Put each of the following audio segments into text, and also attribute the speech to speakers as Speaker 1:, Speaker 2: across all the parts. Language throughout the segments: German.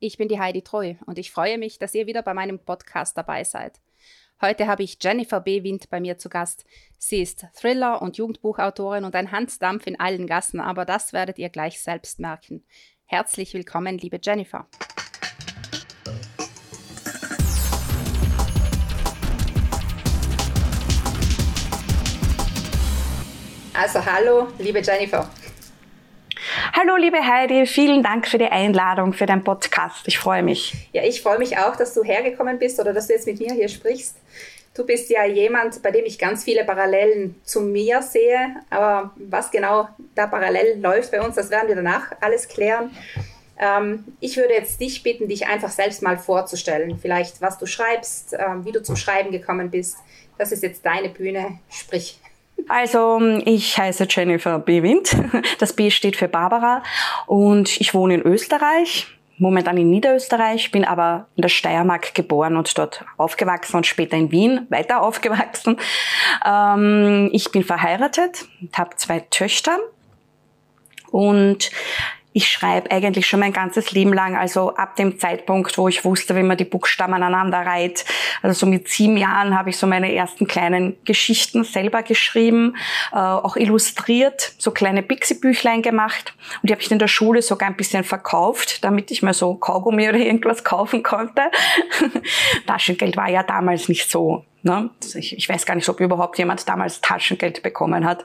Speaker 1: ich bin die Heidi Treu und ich freue mich, dass ihr wieder bei meinem Podcast dabei seid. Heute habe ich Jennifer B. Wind bei mir zu Gast. Sie ist Thriller- und Jugendbuchautorin und ein Handdampf in allen Gassen, aber das werdet ihr gleich selbst merken. Herzlich willkommen, liebe Jennifer. Also hallo, liebe Jennifer.
Speaker 2: Hallo, liebe Heidi, vielen Dank für die Einladung für deinen Podcast. Ich freue mich.
Speaker 1: Ja, ich freue mich auch, dass du hergekommen bist oder dass du jetzt mit mir hier sprichst. Du bist ja jemand, bei dem ich ganz viele Parallelen zu mir sehe. Aber was genau da parallel läuft bei uns, das werden wir danach alles klären. Ähm, ich würde jetzt dich bitten, dich einfach selbst mal vorzustellen. Vielleicht, was du schreibst, ähm, wie du zum Schreiben gekommen bist. Das ist jetzt deine Bühne. Sprich.
Speaker 2: Also ich heiße Jennifer B. Wind. Das B steht für Barbara und ich wohne in Österreich, momentan in Niederösterreich, bin aber in der Steiermark geboren und dort aufgewachsen und später in Wien weiter aufgewachsen. Ähm, ich bin verheiratet und habe zwei Töchter und ich schreibe eigentlich schon mein ganzes Leben lang, also ab dem Zeitpunkt, wo ich wusste, wie man die Buchstaben aneinander reiht. Also so mit sieben Jahren habe ich so meine ersten kleinen Geschichten selber geschrieben, äh, auch illustriert, so kleine Pixie-Büchlein gemacht. Und die habe ich in der Schule sogar ein bisschen verkauft, damit ich mir so Kaugummi oder irgendwas kaufen konnte. Taschengeld war ja damals nicht so Ne? Ich, ich, weiß gar nicht, ob überhaupt jemand damals Taschengeld bekommen hat.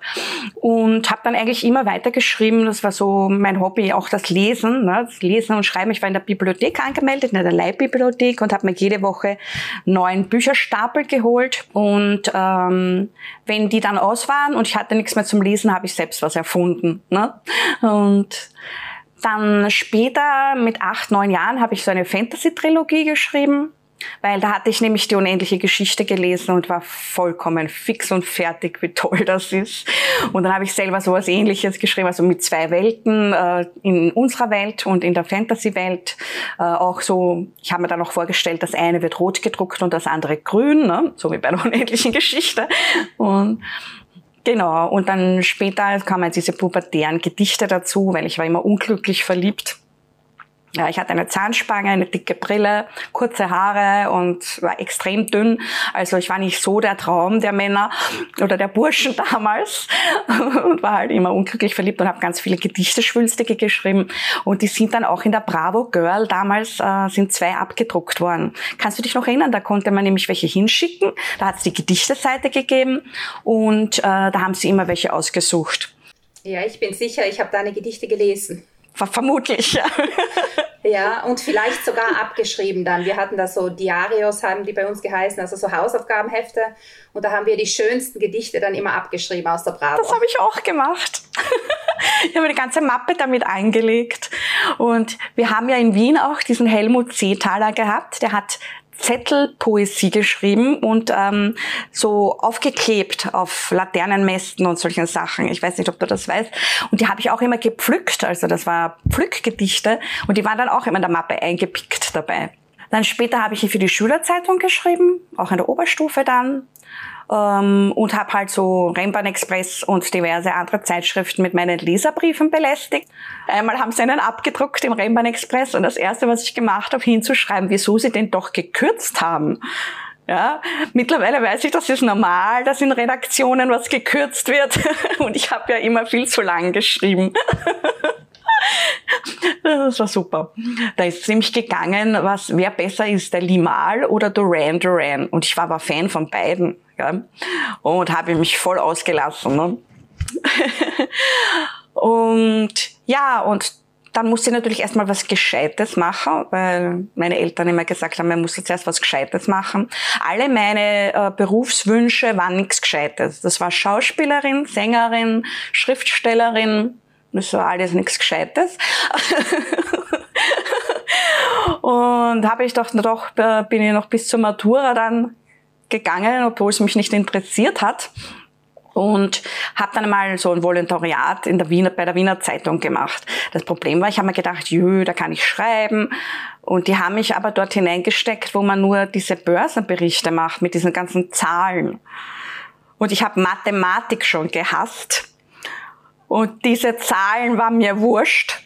Speaker 2: Und habe dann eigentlich immer weitergeschrieben. Das war so mein Hobby, auch das Lesen. Ne? Das Lesen und Schreiben. Ich war in der Bibliothek angemeldet, in der Leihbibliothek und habe mir jede Woche neun Bücherstapel geholt. Und ähm, wenn die dann aus waren und ich hatte nichts mehr zum Lesen, habe ich selbst was erfunden. Ne? Und dann später, mit acht, neun Jahren, habe ich so eine Fantasy-Trilogie geschrieben weil da hatte ich nämlich die unendliche Geschichte gelesen und war vollkommen fix und fertig, wie toll das ist. Und dann habe ich selber so was ähnliches geschrieben, also mit zwei Welten, äh, in unserer Welt und in der Fantasy-Welt. Äh, auch so, ich habe mir dann auch vorgestellt, das eine wird rot gedruckt und das andere grün, ne? so wie bei der unendlichen Geschichte. Und Genau, und dann später kamen diese pubertären Gedichte dazu, weil ich war immer unglücklich verliebt ja, ich hatte eine Zahnspange, eine dicke Brille, kurze Haare und war extrem dünn. Also ich war nicht so der Traum der Männer oder der Burschen damals und war halt immer unglücklich verliebt und habe ganz viele Gedichte, Schwülstige geschrieben. Und die sind dann auch in der Bravo Girl damals äh, sind zwei abgedruckt worden. Kannst du dich noch erinnern? Da konnte man nämlich welche hinschicken. Da hat es die Gedichteseite gegeben und äh, da haben sie immer welche ausgesucht.
Speaker 1: Ja, ich bin sicher, ich habe deine Gedichte gelesen.
Speaker 2: Vermutlich, ja.
Speaker 1: Ja, und vielleicht sogar abgeschrieben dann. Wir hatten da so Diarios, haben die bei uns geheißen, also so Hausaufgabenhefte. Und da haben wir die schönsten Gedichte dann immer abgeschrieben aus der Bravo.
Speaker 2: Das habe ich auch gemacht. ich habe die ganze Mappe damit eingelegt. Und wir haben ja in Wien auch diesen Helmut Seethaler gehabt. Der hat Zettelpoesie geschrieben und ähm, so aufgeklebt auf Laternenmästen und solchen Sachen. Ich weiß nicht, ob du das weißt. Und die habe ich auch immer gepflückt. Also das war Pflückgedichte und die waren dann auch immer in der Mappe eingepickt dabei. Dann später habe ich für die Schülerzeitung geschrieben, auch in der Oberstufe dann ähm, und habe halt so Rennbahn Express und diverse andere Zeitschriften mit meinen Leserbriefen belästigt. Einmal haben sie einen abgedruckt im Rennbahn Express und das erste, was ich gemacht habe, hinzuschreiben, wieso sie den doch gekürzt haben. Ja, mittlerweile weiß ich, das ist normal, dass in Redaktionen was gekürzt wird. Und ich habe ja immer viel zu lang geschrieben. Das war super. Da ist es nämlich gegangen, was, wer besser ist, der Limal oder Duran Duran. Und ich war aber Fan von beiden. Ja? Und habe mich voll ausgelassen. Ne? und ja, und dann musste ich natürlich erstmal was Gescheites machen, weil meine Eltern immer gesagt haben, man muss jetzt erst was Gescheites machen. Alle meine äh, Berufswünsche waren nichts Gescheites. Das war Schauspielerin, Sängerin, Schriftstellerin, das war alles nichts Gescheites. und habe ich doch, doch bin ich noch bis zur Matura dann gegangen, obwohl es mich nicht interessiert hat. Und habe dann mal so ein Volontariat in der Wiener, bei der Wiener Zeitung gemacht. Das Problem war, ich habe mir gedacht, jö, da kann ich schreiben. Und die haben mich aber dort hineingesteckt, wo man nur diese Börsenberichte macht mit diesen ganzen Zahlen. Und ich habe Mathematik schon gehasst. Und diese Zahlen waren mir wurscht.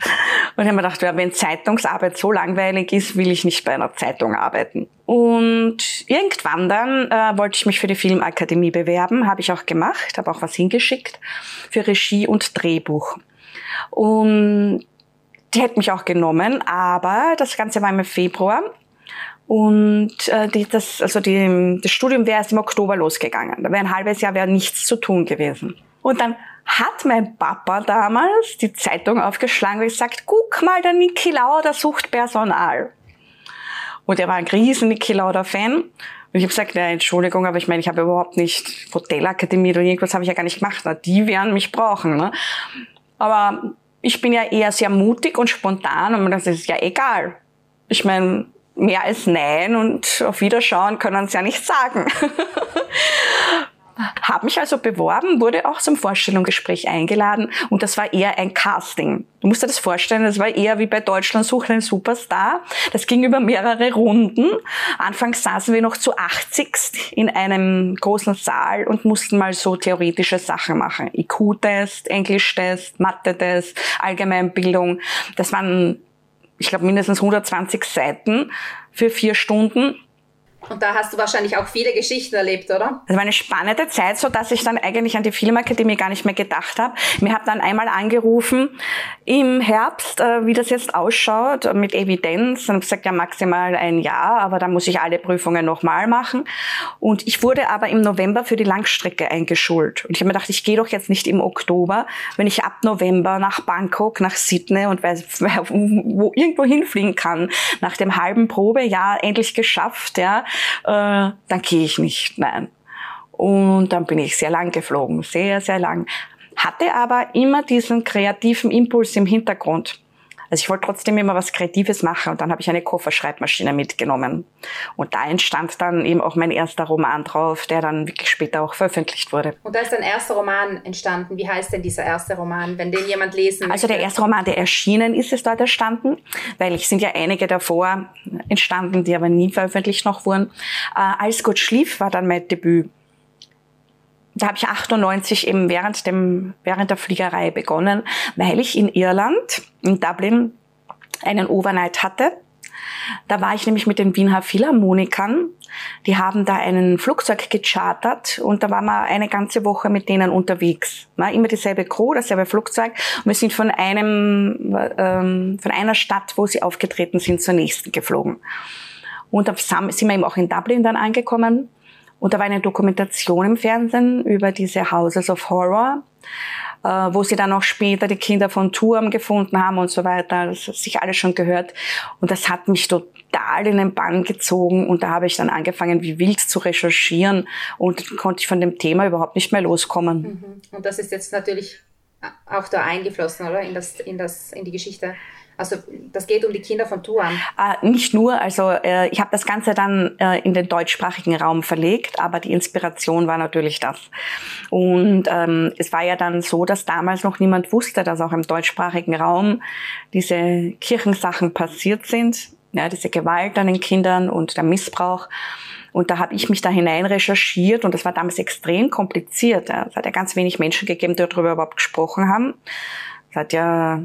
Speaker 2: Und ich habe mir gedacht, ja, wenn Zeitungsarbeit so langweilig ist, will ich nicht bei einer Zeitung arbeiten. Und irgendwann dann äh, wollte ich mich für die Filmakademie bewerben, habe ich auch gemacht, habe auch was hingeschickt für Regie und Drehbuch. Und die hätten mich auch genommen, aber das Ganze war im Februar und äh, die, das, also die, das Studium wäre erst im Oktober losgegangen. Da wäre ein halbes Jahr wäre nichts zu tun gewesen. Und dann hat mein Papa damals die Zeitung aufgeschlagen und gesagt, guck mal, der Niki Lauder sucht Personal. Und er war ein riesen Niki Lauder-Fan. Und ich habe gesagt, ja, Entschuldigung, aber ich meine, ich habe überhaupt nicht Hotelakademie oder irgendwas habe ich ja gar nicht gemacht. Na, die werden mich brauchen. Ne? Aber ich bin ja eher sehr mutig und spontan und das ist ja egal. Ich meine, mehr als Nein und auf Wiederschauen können sie ja nicht sagen. Habe mich also beworben, wurde auch zum Vorstellungsgespräch eingeladen und das war eher ein Casting. Du musst dir das vorstellen, das war eher wie bei Deutschland sucht einen Superstar. Das ging über mehrere Runden. Anfangs saßen wir noch zu 80 in einem großen Saal und mussten mal so theoretische Sachen machen. IQ-Test, Englisch-Test, Mathe-Test, Allgemeinbildung. Das waren ich glaube, mindestens 120 Seiten für vier Stunden.
Speaker 1: Und da hast du wahrscheinlich auch viele Geschichten erlebt, oder?
Speaker 2: Es war eine spannende Zeit, so dass ich dann eigentlich an die Filmakademie gar nicht mehr gedacht habe. Mir hat dann einmal angerufen im Herbst, äh, wie das jetzt ausschaut mit Evidenz. Und gesagt, ja maximal ein Jahr, aber da muss ich alle Prüfungen nochmal machen. Und ich wurde aber im November für die Langstrecke eingeschult. Und ich habe mir gedacht, ich gehe doch jetzt nicht im Oktober, wenn ich ab November nach Bangkok, nach Sydney und weiß, wo irgendwo hinfliegen kann, nach dem halben Probejahr endlich geschafft, ja äh, dann gehe ich nicht, nein. Und dann bin ich sehr lang geflogen, sehr, sehr lang. Hatte aber immer diesen kreativen Impuls im Hintergrund. Also ich wollte trotzdem immer was Kreatives machen und dann habe ich eine Kofferschreibmaschine mitgenommen. Und da entstand dann eben auch mein erster Roman drauf, der dann wirklich später auch veröffentlicht wurde.
Speaker 1: Und da ist dein erster Roman entstanden. Wie heißt denn dieser erste Roman, wenn den jemand lesen
Speaker 2: möchte? Also der erste Roman, der erschienen ist, ist dort entstanden, weil es sind ja einige davor entstanden, die aber nie veröffentlicht noch wurden. Äh, Als Gott schlief war dann mein Debüt da habe ich 98 eben während dem während der Fliegerei begonnen, weil ich in Irland in Dublin einen Overnight hatte. Da war ich nämlich mit den Wiener Philharmonikern. Die haben da einen Flugzeug gechartert und da waren wir eine ganze Woche mit denen unterwegs. Immer dieselbe Crew, dasselbe Flugzeug. Und wir sind von einem, ähm, von einer Stadt, wo sie aufgetreten sind, zur nächsten geflogen. Und da sind wir eben auch in Dublin dann angekommen. Und da war eine Dokumentation im Fernsehen über diese Houses of Horror, äh, wo sie dann auch später die Kinder von Turm gefunden haben und so weiter. Das hat sich alles schon gehört. Und das hat mich total in den Bann gezogen. Und da habe ich dann angefangen, wie wild zu recherchieren und konnte ich von dem Thema überhaupt nicht mehr loskommen.
Speaker 1: Mhm. Und das ist jetzt natürlich auch da eingeflossen, oder? In, das, in, das, in die Geschichte. Also das geht um die Kinder von Tuan.
Speaker 2: Äh, nicht nur, also äh, ich habe das Ganze dann äh, in den deutschsprachigen Raum verlegt, aber die Inspiration war natürlich das. Und ähm, es war ja dann so, dass damals noch niemand wusste, dass auch im deutschsprachigen Raum diese Kirchensachen passiert sind, ja, diese Gewalt an den Kindern und der Missbrauch. Und da habe ich mich da hinein recherchiert und das war damals extrem kompliziert. Es hat ja ganz wenig Menschen gegeben, die darüber überhaupt gesprochen haben. Es hat ja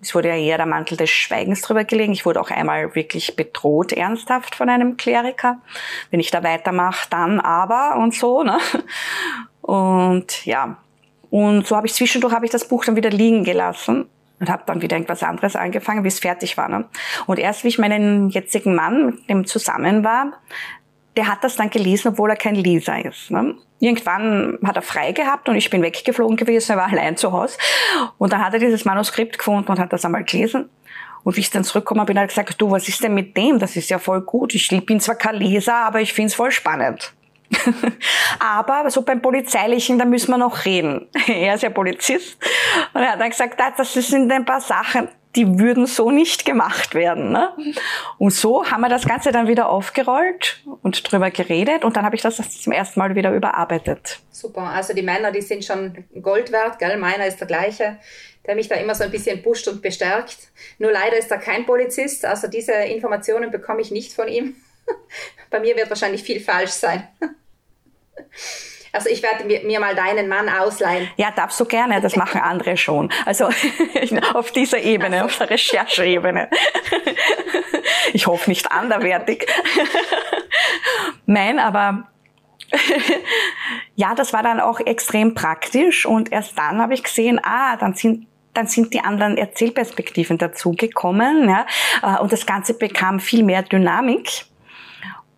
Speaker 2: es wurde ja eher der Mantel des Schweigens drüber gelegen. Ich wurde auch einmal wirklich bedroht, ernsthaft von einem Kleriker. Wenn ich da weitermache, dann aber und so. Ne? Und ja, und so habe ich zwischendurch habe ich das Buch dann wieder liegen gelassen und habe dann wieder irgendwas anderes angefangen, bis es fertig war. Ne? Und erst wie ich meinen jetzigen Mann mit dem zusammen war, der hat das dann gelesen, obwohl er kein Leser ist. Ne? Irgendwann hat er frei gehabt und ich bin weggeflogen gewesen, er war allein zu Hause. Und dann hat er dieses Manuskript gefunden und hat das einmal gelesen. Und wie ich dann zurückkomme, bin ich gesagt, du, was ist denn mit dem? Das ist ja voll gut. Ich bin zwar kein Leser, aber ich finde es voll spannend. aber so beim Polizeilichen, da müssen wir noch reden. er ist ja Polizist. Und er hat dann gesagt, ah, das sind ein paar Sachen, die würden so nicht gemacht werden. Ne? Und so haben wir das Ganze dann wieder aufgerollt und drüber geredet und dann habe ich das zum ersten Mal wieder überarbeitet.
Speaker 1: Super, also die Männer, die sind schon Gold wert, gell? Meiner ist der gleiche, der mich da immer so ein bisschen pusht und bestärkt. Nur leider ist er kein Polizist, also diese Informationen bekomme ich nicht von ihm. Bei mir wird wahrscheinlich viel falsch sein. Also ich werde mir, mir mal deinen Mann ausleihen.
Speaker 2: Ja, darfst du gerne, das machen andere schon. Also auf dieser Ebene, auf der Rechercheebene. Ich hoffe nicht anderwertig. Nein, aber ja, das war dann auch extrem praktisch und erst dann habe ich gesehen, ah, dann sind dann sind die anderen Erzählperspektiven dazugekommen, ja, äh, und das Ganze bekam viel mehr Dynamik.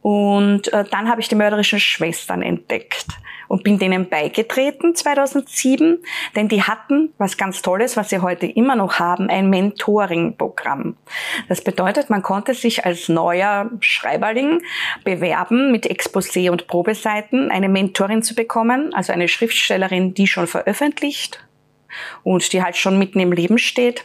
Speaker 2: Und äh, dann habe ich die mörderischen Schwestern entdeckt und bin denen beigetreten 2007, denn die hatten was ganz Tolles, was sie heute immer noch haben, ein Mentoring-Programm. Das bedeutet, man konnte sich als neuer Schreiberling bewerben, mit Exposé und Probeseiten eine Mentorin zu bekommen, also eine Schriftstellerin, die schon veröffentlicht und die halt schon mitten im Leben steht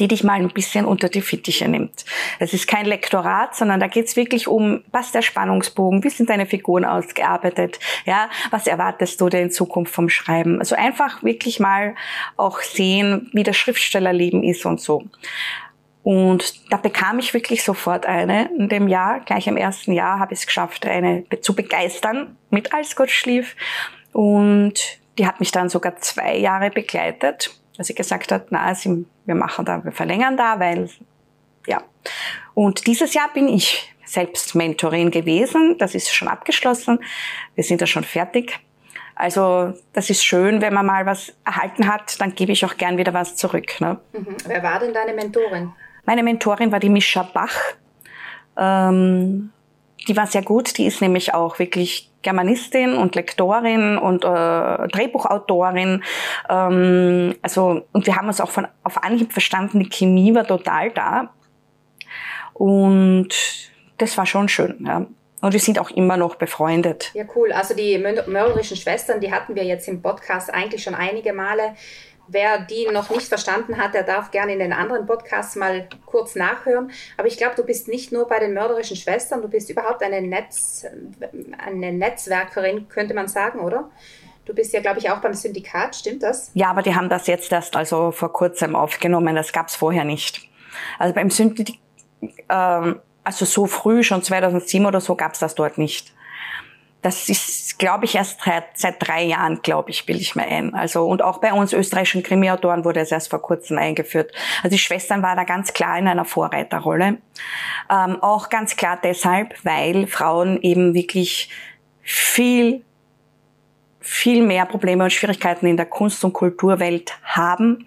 Speaker 2: die dich mal ein bisschen unter die Fittiche nimmt. Das ist kein Lektorat, sondern da geht's wirklich um, was der Spannungsbogen, wie sind deine Figuren ausgearbeitet, ja, was erwartest du denn in Zukunft vom Schreiben? Also einfach wirklich mal auch sehen, wie das Schriftstellerleben ist und so. Und da bekam ich wirklich sofort eine. In dem Jahr, gleich im ersten Jahr, habe ich es geschafft, eine zu begeistern mit Als Gott schlief. Und die hat mich dann sogar zwei Jahre begleitet dass sie gesagt hat, na, sie, wir machen da, wir verlängern da, weil, ja. Und dieses Jahr bin ich selbst Mentorin gewesen. Das ist schon abgeschlossen. Wir sind da schon fertig. Also das ist schön, wenn man mal was erhalten hat, dann gebe ich auch gern wieder was zurück. Ne?
Speaker 1: Mhm. Wer war denn deine Mentorin?
Speaker 2: Meine Mentorin war die Mischa Bach. Ähm, die war sehr gut. Die ist nämlich auch wirklich Germanistin und Lektorin und äh, Drehbuchautorin. Ähm, also und wir haben uns auch von auf Anhieb verstanden. Die Chemie war total da und das war schon schön. Ja. Und wir sind auch immer noch befreundet.
Speaker 1: Ja, cool. Also die mörderischen Schwestern, die hatten wir jetzt im Podcast eigentlich schon einige Male. Wer die noch nicht verstanden hat, der darf gerne in den anderen Podcasts mal kurz nachhören. Aber ich glaube, du bist nicht nur bei den mörderischen Schwestern, du bist überhaupt eine, Netz, eine Netzwerkerin, könnte man sagen, oder? Du bist ja, glaube ich, auch beim Syndikat, stimmt das?
Speaker 2: Ja, aber die haben das jetzt erst also vor kurzem aufgenommen. Das gab es vorher nicht. Also beim Syndikat, ähm, also so früh, schon 2007 oder so, gab es das dort nicht das ist, glaube ich, erst seit, seit drei Jahren, glaube ich, bilde ich mir ein. Also, und auch bei uns österreichischen Krimiautoren wurde es erst vor kurzem eingeführt. Also die Schwestern waren da ganz klar in einer Vorreiterrolle. Ähm, auch ganz klar deshalb, weil Frauen eben wirklich viel, viel mehr Probleme und Schwierigkeiten in der Kunst- und Kulturwelt haben,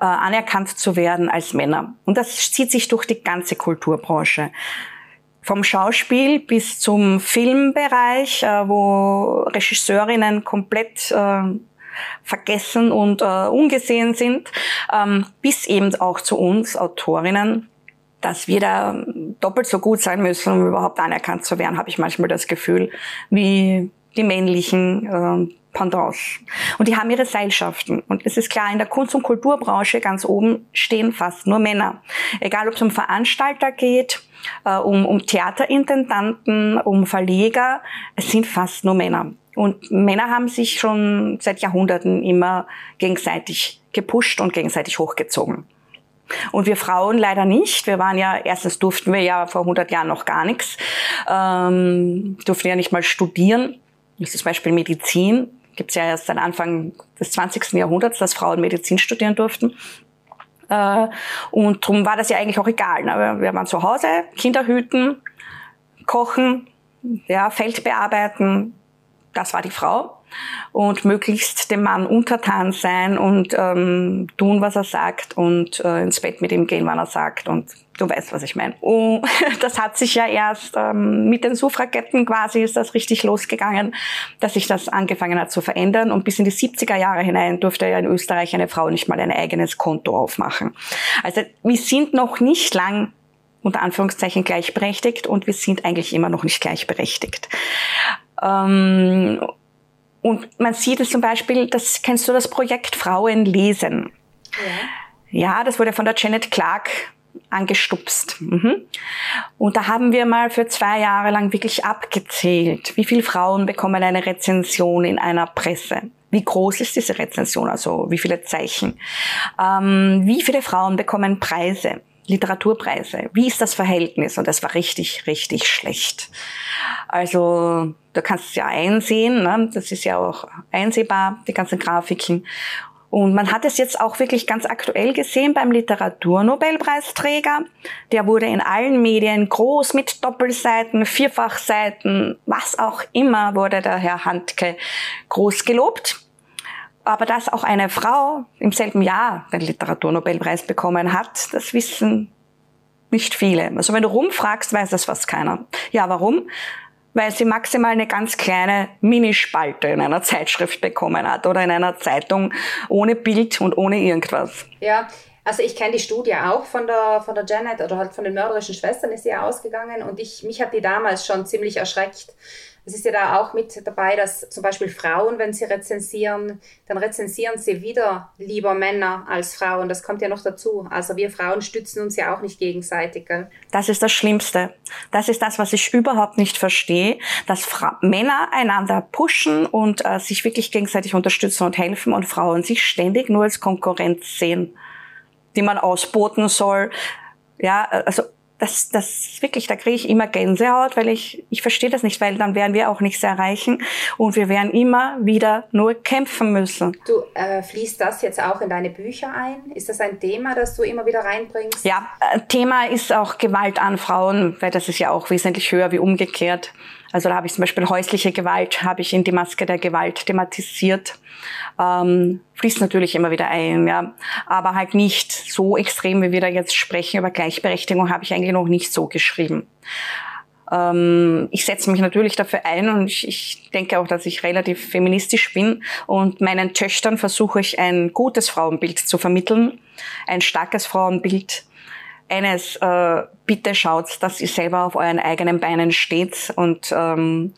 Speaker 2: äh, anerkannt zu werden als Männer. Und das zieht sich durch die ganze Kulturbranche vom Schauspiel bis zum Filmbereich, äh, wo Regisseurinnen komplett äh, vergessen und äh, ungesehen sind, ähm, bis eben auch zu uns Autorinnen, dass wir da doppelt so gut sein müssen, um überhaupt anerkannt zu werden, habe ich manchmal das Gefühl, wie die männlichen äh, Pendants. Und die haben ihre Seilschaften. Und es ist klar, in der Kunst- und Kulturbranche ganz oben stehen fast nur Männer. Egal, ob es um Veranstalter geht, um, um Theaterintendanten, um Verleger, es sind fast nur Männer. Und Männer haben sich schon seit Jahrhunderten immer gegenseitig gepusht und gegenseitig hochgezogen. Und wir Frauen leider nicht. Wir waren ja, erstens durften wir ja vor 100 Jahren noch gar nichts, ähm, durften ja nicht mal studieren. Das ist zum Beispiel Medizin gibt es ja erst seit Anfang des 20. Jahrhunderts, dass Frauen Medizin studieren durften. Äh, und darum war das ja eigentlich auch egal. Ne? Wir waren zu Hause, Kinder hüten, kochen, ja, Feld bearbeiten. Das war die Frau und möglichst dem Mann untertan sein und ähm, tun, was er sagt und äh, ins Bett mit ihm gehen, wann er sagt und du weißt, was ich meine. Und das hat sich ja erst ähm, mit den Suffragetten quasi ist das richtig losgegangen, dass sich das angefangen hat zu verändern und bis in die 70er Jahre hinein durfte ja in Österreich eine Frau nicht mal ein eigenes Konto aufmachen. Also wir sind noch nicht lang unter Anführungszeichen gleichberechtigt und wir sind eigentlich immer noch nicht gleichberechtigt. Ähm, und man sieht es zum Beispiel, das kennst du das Projekt Frauen lesen. Ja. ja, das wurde von der Janet Clark angestupst. Mhm. Und da haben wir mal für zwei Jahre lang wirklich abgezählt, wie viele Frauen bekommen eine Rezension in einer Presse. Wie groß ist diese Rezension, also wie viele Zeichen? Ähm, wie viele Frauen bekommen Preise? Literaturpreise. Wie ist das Verhältnis? Und das war richtig, richtig schlecht. Also du kannst es ja einsehen, ne? das ist ja auch einsehbar, die ganzen Grafiken. Und man hat es jetzt auch wirklich ganz aktuell gesehen beim Literaturnobelpreisträger. Der wurde in allen Medien groß mit Doppelseiten, Vierfachseiten, was auch immer, wurde der Herr Handke groß gelobt. Aber dass auch eine Frau im selben Jahr den Literaturnobelpreis bekommen hat, das wissen nicht viele. Also wenn du rumfragst, weiß das fast keiner. Ja, warum? Weil sie maximal eine ganz kleine Minispalte in einer Zeitschrift bekommen hat oder in einer Zeitung ohne Bild und ohne irgendwas.
Speaker 1: Ja, also ich kenne die Studie auch von der, von der Janet oder halt von den mörderischen Schwestern ist sie ja ausgegangen und ich, mich hat die damals schon ziemlich erschreckt, es ist ja da auch mit dabei, dass zum Beispiel Frauen, wenn sie rezensieren, dann rezensieren sie wieder lieber Männer als Frauen. Das kommt ja noch dazu. Also wir Frauen stützen uns ja auch nicht gegenseitig. Gell?
Speaker 2: Das ist das Schlimmste. Das ist das, was ich überhaupt nicht verstehe, dass Fra Männer einander pushen und äh, sich wirklich gegenseitig unterstützen und helfen und Frauen sich ständig nur als Konkurrenz sehen, die man ausboten soll. Ja, also das, das wirklich, da kriege ich immer Gänsehaut, weil ich, ich verstehe das nicht, weil dann werden wir auch nichts erreichen und wir werden immer wieder nur kämpfen müssen.
Speaker 1: Du äh, fließt das jetzt auch in deine Bücher ein? Ist das ein Thema, das du immer wieder reinbringst?
Speaker 2: Ja, äh, Thema ist auch Gewalt an Frauen, weil das ist ja auch wesentlich höher wie umgekehrt. Also da habe ich zum Beispiel häusliche Gewalt, habe ich in die Maske der Gewalt thematisiert. Ähm, fließt natürlich immer wieder ein, ja. Aber halt nicht so extrem, wie wir da jetzt sprechen. Über Gleichberechtigung habe ich eigentlich noch nicht so geschrieben. Ähm, ich setze mich natürlich dafür ein und ich, ich denke auch, dass ich relativ feministisch bin. Und meinen Töchtern versuche ich ein gutes Frauenbild zu vermitteln, ein starkes Frauenbild eines, äh, bitte schaut, dass ihr selber auf euren eigenen Beinen steht und ähm,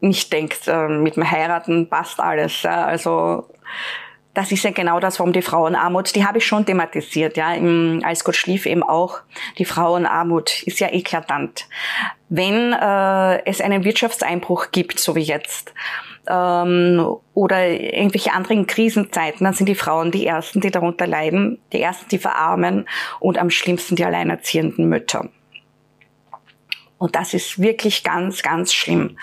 Speaker 2: nicht denkt, äh, mit dem Heiraten passt alles. Ja? Also das ist ja genau das, warum die Frauenarmut, die habe ich schon thematisiert, ja, im Als Gott schlief eben auch. Die Frauenarmut ist ja eklatant. Wenn äh, es einen Wirtschaftseinbruch gibt, so wie jetzt, ähm, oder irgendwelche anderen Krisenzeiten, dann sind die Frauen die Ersten, die darunter leiden, die Ersten, die verarmen und am schlimmsten die alleinerziehenden Mütter. Und das ist wirklich ganz, ganz schlimm.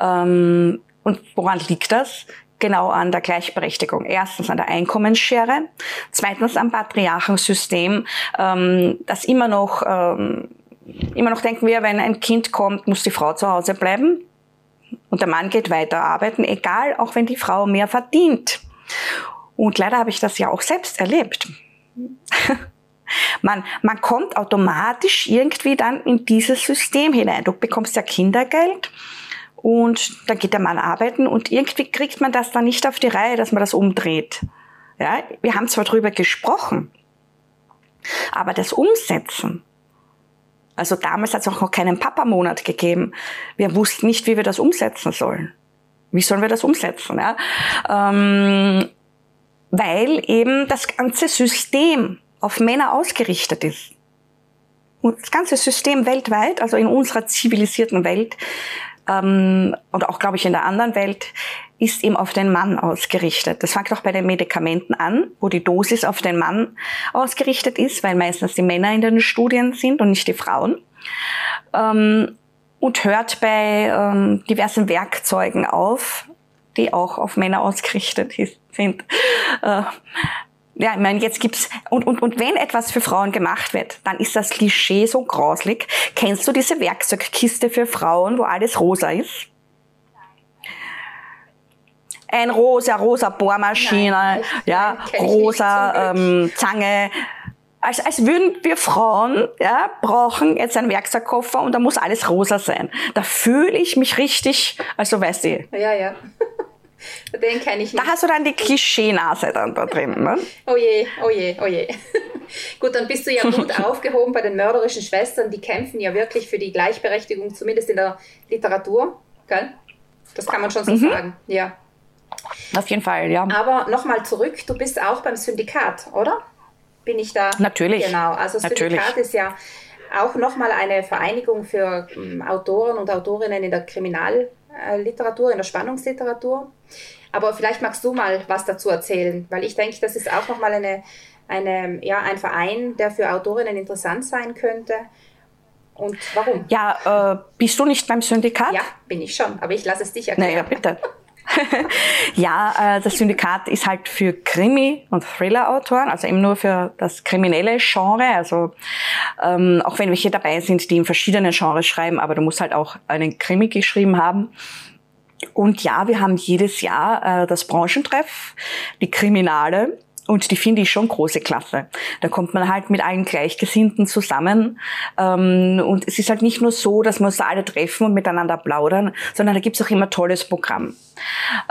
Speaker 2: Ähm, und woran liegt das? Genau an der Gleichberechtigung. Erstens an der Einkommensschere, zweitens am Patriarchensystem, ähm, das immer noch, ähm, immer noch denken wir, wenn ein Kind kommt, muss die Frau zu Hause bleiben und der Mann geht weiter arbeiten, egal, auch wenn die Frau mehr verdient. Und leider habe ich das ja auch selbst erlebt. man, man kommt automatisch irgendwie dann in dieses System hinein. Du bekommst ja Kindergeld und dann geht der Mann arbeiten und irgendwie kriegt man das dann nicht auf die Reihe, dass man das umdreht. Ja, wir haben zwar drüber gesprochen, aber das Umsetzen, also damals hat es auch noch keinen Papa-Monat gegeben. Wir wussten nicht, wie wir das umsetzen sollen. Wie sollen wir das umsetzen? Ja? Ähm, weil eben das ganze System auf Männer ausgerichtet ist. Und das ganze System weltweit, also in unserer zivilisierten Welt ähm, und auch, glaube ich, in der anderen Welt, ist eben auf den Mann ausgerichtet. Das fängt auch bei den Medikamenten an, wo die Dosis auf den Mann ausgerichtet ist, weil meistens die Männer in den Studien sind und nicht die Frauen. Ähm, und hört bei ähm, diversen Werkzeugen auf, die auch auf Männer ausgerichtet sind. Äh, ja, ich meine, jetzt gibt's und, und, und wenn etwas für Frauen gemacht wird, dann ist das Klischee so grauslig. Kennst du diese Werkzeugkiste für Frauen, wo alles rosa ist? Ein rosa, rosa Bohrmaschine, Nein, ja, rosa ähm, Zange. Als, als würden wir Frauen, ja, brauchen jetzt einen Werkzeugkoffer und da muss alles rosa sein. Da fühle ich mich richtig, also weißt du.
Speaker 1: Ja, ja. Den kenne ich nicht.
Speaker 2: Da hast du dann die Klischeenase dann da drin, ne?
Speaker 1: Oh je, oh je, oh je. gut, dann bist du ja gut aufgehoben bei den mörderischen Schwestern. Die kämpfen ja wirklich für die Gleichberechtigung, zumindest in der Literatur. Gell? Das kann man schon so mhm. sagen, ja.
Speaker 2: Auf jeden Fall, ja.
Speaker 1: Aber nochmal zurück, du bist auch beim Syndikat, oder? Bin ich da?
Speaker 2: Natürlich.
Speaker 1: Genau, also Syndikat Natürlich. ist ja auch nochmal eine Vereinigung für um, Autoren und Autorinnen in der Kriminal- äh, Literatur, in der Spannungsliteratur. Aber vielleicht magst du mal was dazu erzählen, weil ich denke, das ist auch nochmal eine, eine, ja, ein Verein, der für Autorinnen interessant sein könnte? Und warum?
Speaker 2: Ja, äh, bist du nicht beim Syndikat?
Speaker 1: Ja, bin ich schon, aber ich lasse es dich erklären.
Speaker 2: Naja, bitte. ja, äh, das Syndikat ist halt für Krimi- und Thriller-Autoren, also eben nur für das kriminelle Genre. Also ähm, auch wenn welche dabei sind, die in verschiedenen Genres schreiben, aber du musst halt auch einen Krimi geschrieben haben. Und ja, wir haben jedes Jahr äh, das Branchentreff, die Kriminale. Und die finde ich schon große Klasse. Da kommt man halt mit allen Gleichgesinnten zusammen. Ähm, und es ist halt nicht nur so, dass wir uns da alle treffen und miteinander plaudern, sondern da gibt's auch immer tolles Programm.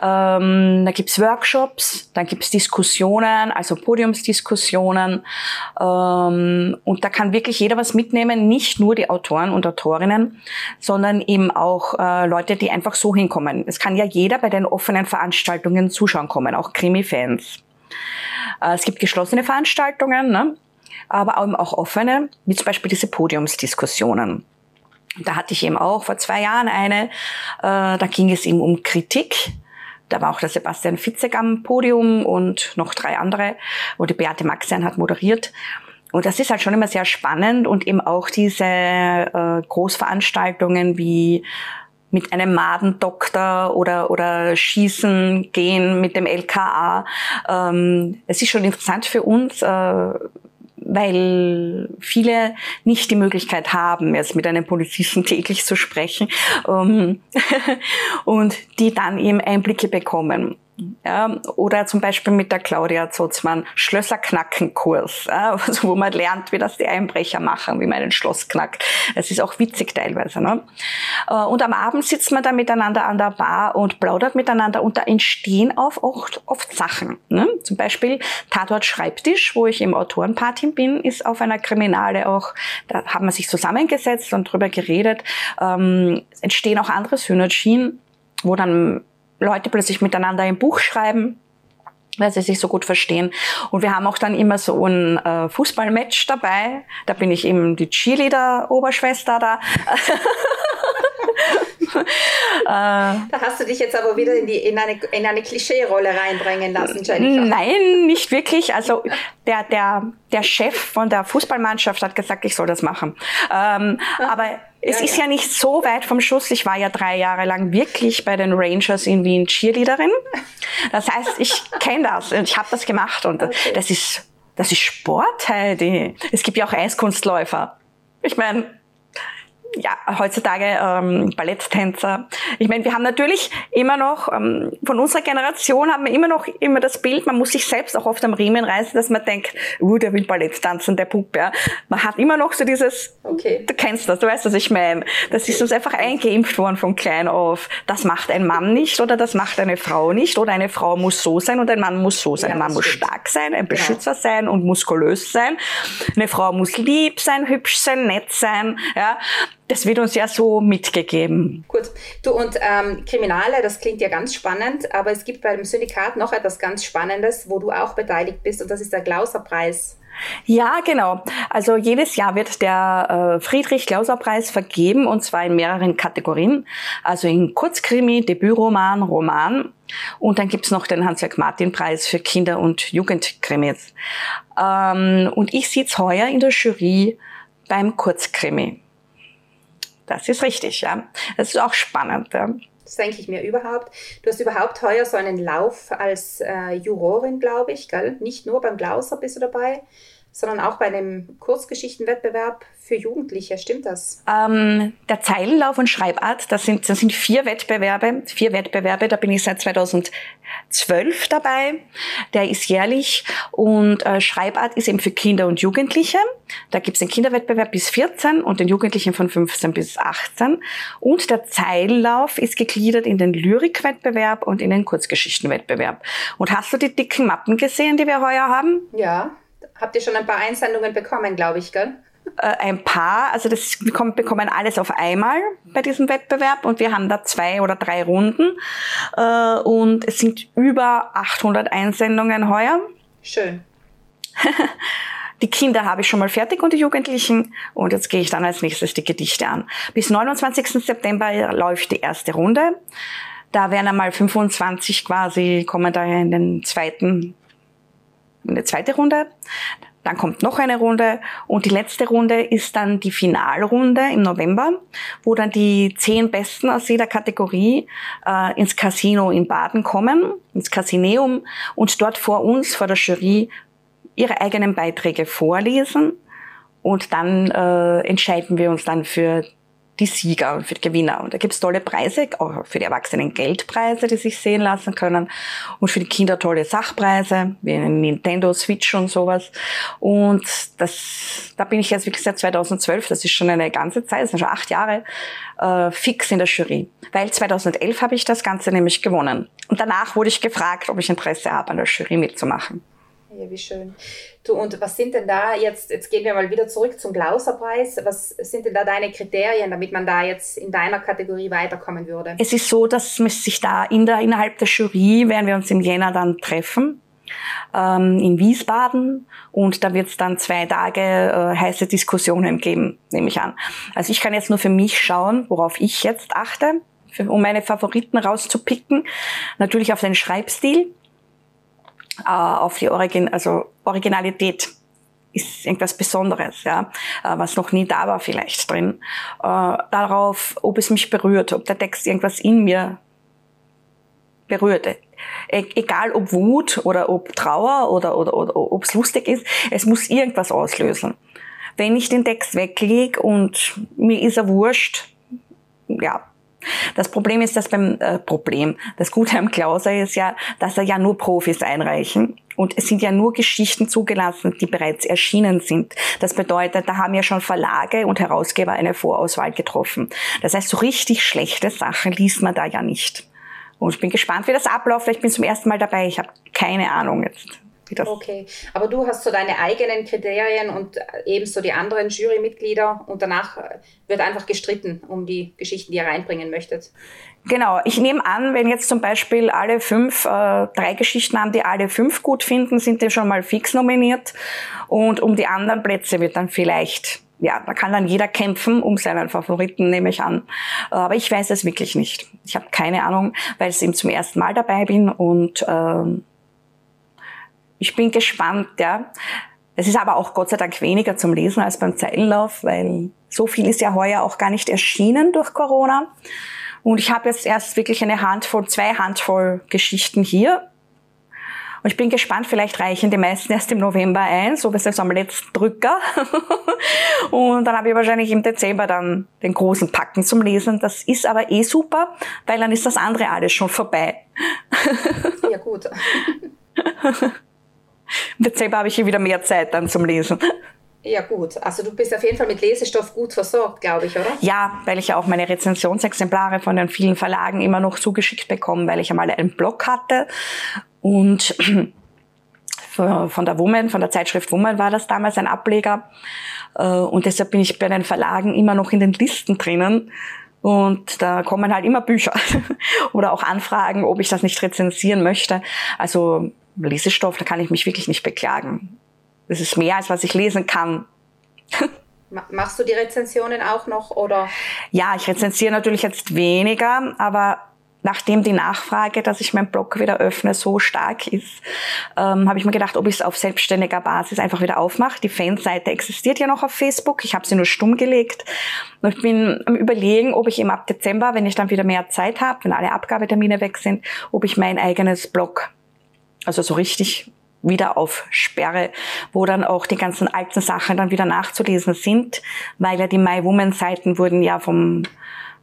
Speaker 2: Ähm, da gibt's Workshops, dann gibt's Diskussionen, also Podiumsdiskussionen. Ähm, und da kann wirklich jeder was mitnehmen, nicht nur die Autoren und Autorinnen, sondern eben auch äh, Leute, die einfach so hinkommen. Es kann ja jeder bei den offenen Veranstaltungen zuschauen kommen, auch Krimi-Fans. Äh, es gibt geschlossene Veranstaltungen, ne? aber auch offene, wie zum Beispiel diese Podiumsdiskussionen. Da hatte ich eben auch vor zwei Jahren eine, äh, da ging es eben um Kritik. Da war auch der Sebastian Fitzek am Podium und noch drei andere, wo die Beate Maxian hat moderiert. Und das ist halt schon immer sehr spannend und eben auch diese äh, Großveranstaltungen wie mit einem Madendoktor oder, oder schießen gehen mit dem LKA. Ähm, es ist schon interessant für uns, äh, weil viele nicht die Möglichkeit haben, jetzt mit einem Polizisten täglich zu sprechen ähm, und die dann eben Einblicke bekommen. Ja, oder zum Beispiel mit der Claudia Zotzmann Schlösserknackenkurs, ja, also wo man lernt, wie das die Einbrecher machen, wie man ein Schloss knackt. Es ist auch witzig teilweise. Ne? Äh, und am Abend sitzt man da miteinander an der Bar und plaudert miteinander und da entstehen auch oft, oft Sachen. Ne? Zum Beispiel Tatort Schreibtisch, wo ich im Autorenparty bin, ist auf einer Kriminale auch, da haben wir sich zusammengesetzt und drüber geredet. Ähm, entstehen auch andere Synergien, wo dann Leute plötzlich miteinander ein Buch schreiben, weil sie sich so gut verstehen. Und wir haben auch dann immer so ein äh, Fußballmatch dabei. Da bin ich eben die Cheerleader-Oberschwester da.
Speaker 1: da hast du dich jetzt aber wieder in, die, in eine, in eine Klischee-Rolle reinbringen lassen, Jennifer.
Speaker 2: Nein, nicht wirklich. Also der, der, der Chef von der Fußballmannschaft hat gesagt, ich soll das machen. Ähm, aber es ja, ist ja. ja. nicht so weit vom Schuss. Ich war ja drei Jahre lang wirklich bei den Rangers in Wien Cheerleaderin. Das heißt, ich kenne das und ich habe das gemacht und okay. das ist das ist Sport, Heidi. Es gibt ja auch Eiskunstläufer. Ich meine, ja, heutzutage ähm, Balletttänzer. Ich meine, wir haben natürlich immer noch, ähm, von unserer Generation haben wir immer noch immer das Bild, man muss sich selbst auch oft am Riemen reißen, dass man denkt, uh, der will Ballett tanzen, der Puppe. Ja. Man hat immer noch so dieses, okay. du kennst das, du weißt, was ich meine. Das ist uns einfach eingeimpft worden von klein auf. Das macht ein Mann nicht oder das macht eine Frau nicht oder eine Frau muss so sein und ein Mann muss so sein. Ja, ein Mann muss stark sein, ein genau. Beschützer genau. sein und muskulös sein. Eine Frau muss lieb sein, hübsch sein, nett sein. Ja das wird uns ja so mitgegeben.
Speaker 1: Gut, du und ähm, Kriminale, das klingt ja ganz spannend, aber es gibt bei dem Syndikat noch etwas ganz Spannendes, wo du auch beteiligt bist und das ist der Glauser-Preis.
Speaker 2: Ja, genau. Also jedes Jahr wird der äh, Friedrich-Glauser-Preis vergeben und zwar in mehreren Kategorien. Also in Kurzkrimi, Debütroman, Roman und dann gibt's noch den Hans-Jörg-Martin-Preis für Kinder- und Jugendkrimis. Ähm, und ich sitze heuer in der Jury beim Kurzkrimi. Das ist richtig, ja. Das ist auch spannend. Ja.
Speaker 1: Das denke ich mir überhaupt. Du hast überhaupt heuer so einen Lauf als äh, Jurorin, glaube ich, gell? Nicht nur beim Glauser bist du dabei, sondern auch bei einem Kurzgeschichtenwettbewerb für Jugendliche. Stimmt das?
Speaker 2: Ähm, der Zeilenlauf und Schreibart, das sind, das sind vier Wettbewerbe. Vier Wettbewerbe, da bin ich seit 2012 dabei. Der ist jährlich und äh, Schreibart ist eben für Kinder und Jugendliche. Da gibt es den Kinderwettbewerb bis 14 und den Jugendlichen von 15 bis 18. Und der Zeilenlauf ist gegliedert in den Lyrikwettbewerb und in den Kurzgeschichtenwettbewerb. Und hast du die dicken Mappen gesehen, die wir heuer haben?
Speaker 1: Ja. Habt ihr schon ein paar Einsendungen bekommen, glaube ich, gell?
Speaker 2: Äh, ein paar, also das bekommen, bekommen alles auf einmal bei diesem Wettbewerb und wir haben da zwei oder drei Runden äh, und es sind über 800 Einsendungen heuer.
Speaker 1: Schön.
Speaker 2: Die Kinder habe ich schon mal fertig und die Jugendlichen. Und jetzt gehe ich dann als nächstes die Gedichte an. Bis 29. September läuft die erste Runde. Da werden einmal 25 quasi, kommen da in den zweiten eine zweite Runde. Dann kommt noch eine Runde und die letzte Runde ist dann die Finalrunde im November, wo dann die zehn Besten aus jeder Kategorie äh, ins Casino in Baden kommen, ins Casineum und dort vor uns, vor der Jury, ihre eigenen Beiträge vorlesen und dann äh, entscheiden wir uns dann für die Sieger und für die Gewinner. Und da gibt's tolle Preise, auch für die Erwachsenen Geldpreise, die sich sehen lassen können und für die Kinder tolle Sachpreise, wie eine Nintendo Switch und sowas. Und das, da bin ich jetzt wirklich seit 2012, das ist schon eine ganze Zeit, das sind schon acht Jahre, äh, fix in der Jury. Weil 2011 habe ich das Ganze nämlich gewonnen. Und danach wurde ich gefragt, ob ich Interesse habe, an der Jury mitzumachen.
Speaker 1: Ja, wie schön. Du, und was sind denn da jetzt, jetzt gehen wir mal wieder zurück zum Glauserpreis, was sind denn da deine Kriterien, damit man da jetzt in deiner Kategorie weiterkommen würde?
Speaker 2: Es ist so, dass sich da in der, innerhalb der Jury, werden wir uns im Jänner dann treffen, ähm, in Wiesbaden und da wird es dann zwei Tage äh, heiße Diskussionen geben, nehme ich an. Also ich kann jetzt nur für mich schauen, worauf ich jetzt achte, für, um meine Favoriten rauszupicken. Natürlich auf den Schreibstil, auf die Origin, also Originalität ist irgendwas Besonderes, ja, äh, was noch nie da war vielleicht drin. Äh, darauf, ob es mich berührt, ob der Text irgendwas in mir berührte. E egal ob Wut oder ob Trauer oder, oder, oder ob es lustig ist, es muss irgendwas auslösen. Wenn ich den Text weglege und mir ist er wurscht, ja, das Problem ist, dass beim äh, Problem, das Gute am Klauser ist ja, dass er ja nur Profis einreichen. Und es sind ja nur Geschichten zugelassen, die bereits erschienen sind. Das bedeutet, da haben ja schon Verlage und Herausgeber eine Vorauswahl getroffen. Das heißt, so richtig schlechte Sachen liest man da ja nicht. Und ich bin gespannt, wie das abläuft. Ich bin zum ersten Mal dabei. Ich habe keine Ahnung jetzt.
Speaker 1: Okay, aber du hast so deine eigenen Kriterien und ebenso die anderen Jurymitglieder und danach wird einfach gestritten um die Geschichten, die ihr reinbringen möchtet.
Speaker 2: Genau, ich nehme an, wenn jetzt zum Beispiel alle fünf, äh, drei Geschichten haben, die alle fünf gut finden, sind die schon mal fix nominiert und um die anderen Plätze wird dann vielleicht ja, da kann dann jeder kämpfen um seinen Favoriten, nehme ich an. Aber ich weiß es wirklich nicht. Ich habe keine Ahnung, weil ich eben zum ersten Mal dabei bin und ähm, ich bin gespannt, ja. Es ist aber auch Gott sei Dank weniger zum Lesen als beim Zeilenlauf, weil so viel ist ja heuer auch gar nicht erschienen durch Corona. Und ich habe jetzt erst wirklich eine Handvoll, zwei Handvoll Geschichten hier. Und ich bin gespannt, vielleicht reichen die meisten erst im November ein, so bis jetzt am letzten Drücker. und dann habe ich wahrscheinlich im Dezember dann den großen Packen zum Lesen. Das ist aber eh super, weil dann ist das andere alles schon vorbei.
Speaker 1: ja, gut.
Speaker 2: Im Dezember habe ich hier wieder mehr Zeit dann zum Lesen.
Speaker 1: Ja gut, also du bist auf jeden Fall mit Lesestoff gut versorgt, glaube ich, oder?
Speaker 2: Ja, weil ich ja auch meine Rezensionsexemplare von den vielen Verlagen immer noch zugeschickt bekomme, weil ich einmal einen Blog hatte und von der Woman, von der Zeitschrift Woman war das damals ein Ableger äh, und deshalb bin ich bei den Verlagen immer noch in den Listen drinnen und da kommen halt immer Bücher oder auch Anfragen, ob ich das nicht rezensieren möchte. Also Lesestoff, da kann ich mich wirklich nicht beklagen. Das ist mehr, als was ich lesen kann.
Speaker 1: Machst du die Rezensionen auch noch oder?
Speaker 2: Ja, ich rezensiere natürlich jetzt weniger, aber nachdem die Nachfrage, dass ich meinen Blog wieder öffne, so stark ist, ähm, habe ich mir gedacht, ob ich es auf selbstständiger Basis einfach wieder aufmache. Die Fanseite existiert ja noch auf Facebook. Ich habe sie nur stumm gelegt. Und ich bin am überlegen, ob ich eben ab Dezember, wenn ich dann wieder mehr Zeit habe, wenn alle Abgabetermine weg sind, ob ich mein eigenes Blog also so richtig wieder auf Sperre, wo dann auch die ganzen alten Sachen dann wieder nachzulesen sind, weil ja die My Woman Seiten wurden ja vom,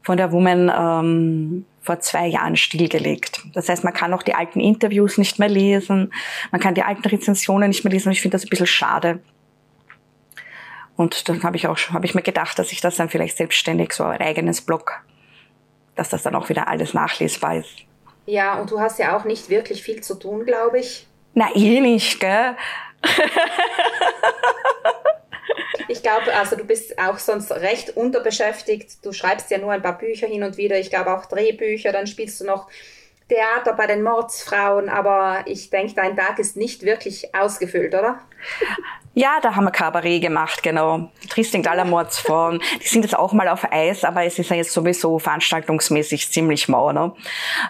Speaker 2: von der Woman ähm, vor zwei Jahren stillgelegt. Das heißt, man kann auch die alten Interviews nicht mehr lesen, man kann die alten Rezensionen nicht mehr lesen. Ich finde das ein bisschen schade. Und dann habe ich auch habe ich mir gedacht, dass ich das dann vielleicht selbstständig so ein eigenes Blog, dass das dann auch wieder alles nachlesbar ist.
Speaker 1: Ja, und du hast ja auch nicht wirklich viel zu tun, glaube ich.
Speaker 2: Na, eh nicht, gell?
Speaker 1: ich glaube, also du bist auch sonst recht unterbeschäftigt. Du schreibst ja nur ein paar Bücher hin und wieder. Ich glaube auch Drehbücher. Dann spielst du noch Theater bei den Mordsfrauen, aber ich denke, dein Tag ist nicht wirklich ausgefüllt, oder?
Speaker 2: Ja, da haben wir Kabarett gemacht, genau. Tristing aller Mordsfrauen. Die sind jetzt auch mal auf Eis, aber es ist ja jetzt sowieso veranstaltungsmäßig ziemlich mau. Ne?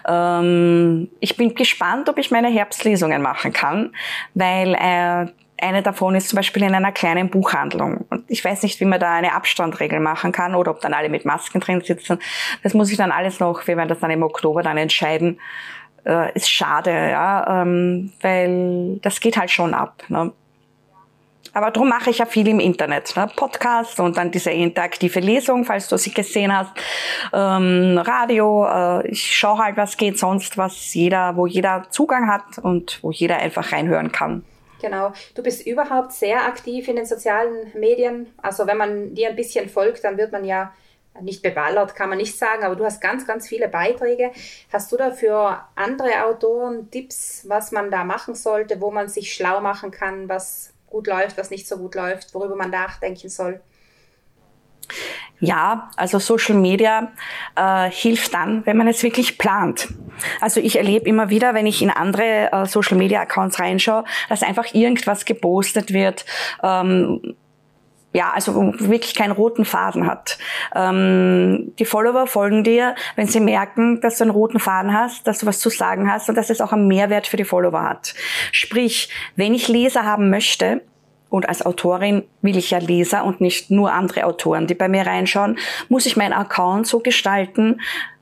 Speaker 2: Ähm, ich bin gespannt, ob ich meine Herbstlesungen machen kann, weil äh, eine davon ist zum Beispiel in einer kleinen Buchhandlung. Und ich weiß nicht, wie man da eine Abstandregel machen kann oder ob dann alle mit Masken drin sitzen. Das muss ich dann alles noch, wir werden das dann im Oktober dann entscheiden. Äh, ist schade, ja, ähm, weil das geht halt schon ab. Ne? Aber darum mache ich ja viel im Internet. Ne? Podcast und dann diese interaktive Lesung, falls du sie gesehen hast. Ähm, Radio, äh, ich schaue halt, was geht sonst, was jeder, wo jeder Zugang hat und wo jeder einfach reinhören kann.
Speaker 1: Genau. Du bist überhaupt sehr aktiv in den sozialen Medien. Also wenn man dir ein bisschen folgt, dann wird man ja nicht beballert, kann man nicht sagen, aber du hast ganz, ganz viele Beiträge. Hast du da für andere Autoren Tipps, was man da machen sollte, wo man sich schlau machen kann, was gut läuft, was nicht so gut läuft, worüber man nachdenken soll?
Speaker 2: Ja, also Social Media äh, hilft dann, wenn man es wirklich plant. Also ich erlebe immer wieder, wenn ich in andere äh, Social Media Accounts reinschaue, dass einfach irgendwas gepostet wird. Ähm, ja, also wirklich keinen roten Faden hat. Ähm, die Follower folgen dir, wenn sie merken, dass du einen roten Faden hast, dass du was zu sagen hast und dass es auch einen Mehrwert für die Follower hat. Sprich, wenn ich Leser haben möchte, und als Autorin will ich ja Leser und nicht nur andere Autoren, die bei mir reinschauen, muss ich meinen Account so gestalten,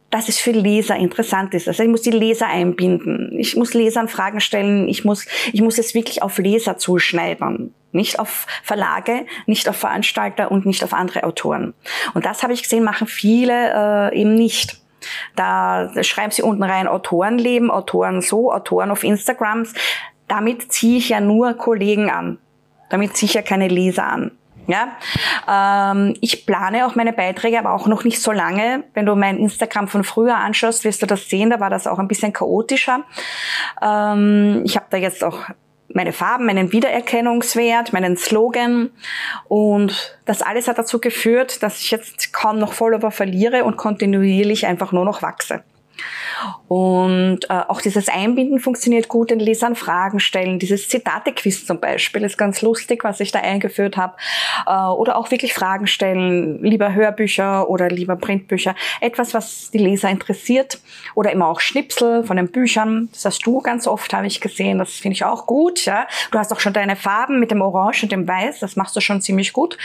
Speaker 2: dass es für Leser interessant ist. Also ich muss die Leser einbinden. Ich muss Lesern Fragen stellen. Ich muss, ich muss es wirklich auf Leser zuschneiden. Nicht auf Verlage, nicht auf Veranstalter und nicht auf andere Autoren. Und das habe ich gesehen, machen viele äh, eben nicht. Da schreiben sie unten rein Autorenleben, Autoren so, Autoren auf Instagrams. Damit ziehe ich ja nur Kollegen an damit sicher keine Leser an. Ja, ähm, ich plane auch meine Beiträge, aber auch noch nicht so lange. Wenn du mein Instagram von früher anschaust, wirst du das sehen. Da war das auch ein bisschen chaotischer. Ähm, ich habe da jetzt auch meine Farben, meinen Wiedererkennungswert, meinen Slogan und das alles hat dazu geführt, dass ich jetzt kaum noch Follower verliere und kontinuierlich einfach nur noch wachse. Und äh, auch dieses Einbinden funktioniert gut, den Lesern Fragen stellen. Dieses Zitate-Quiz zum Beispiel ist ganz lustig, was ich da eingeführt habe. Äh, oder auch wirklich Fragen stellen, lieber Hörbücher oder lieber Printbücher. Etwas, was die Leser interessiert. Oder immer auch Schnipsel von den Büchern. Das hast du ganz oft, habe ich gesehen. Das finde ich auch gut. Ja? Du hast auch schon deine Farben mit dem Orange und dem Weiß. Das machst du schon ziemlich gut.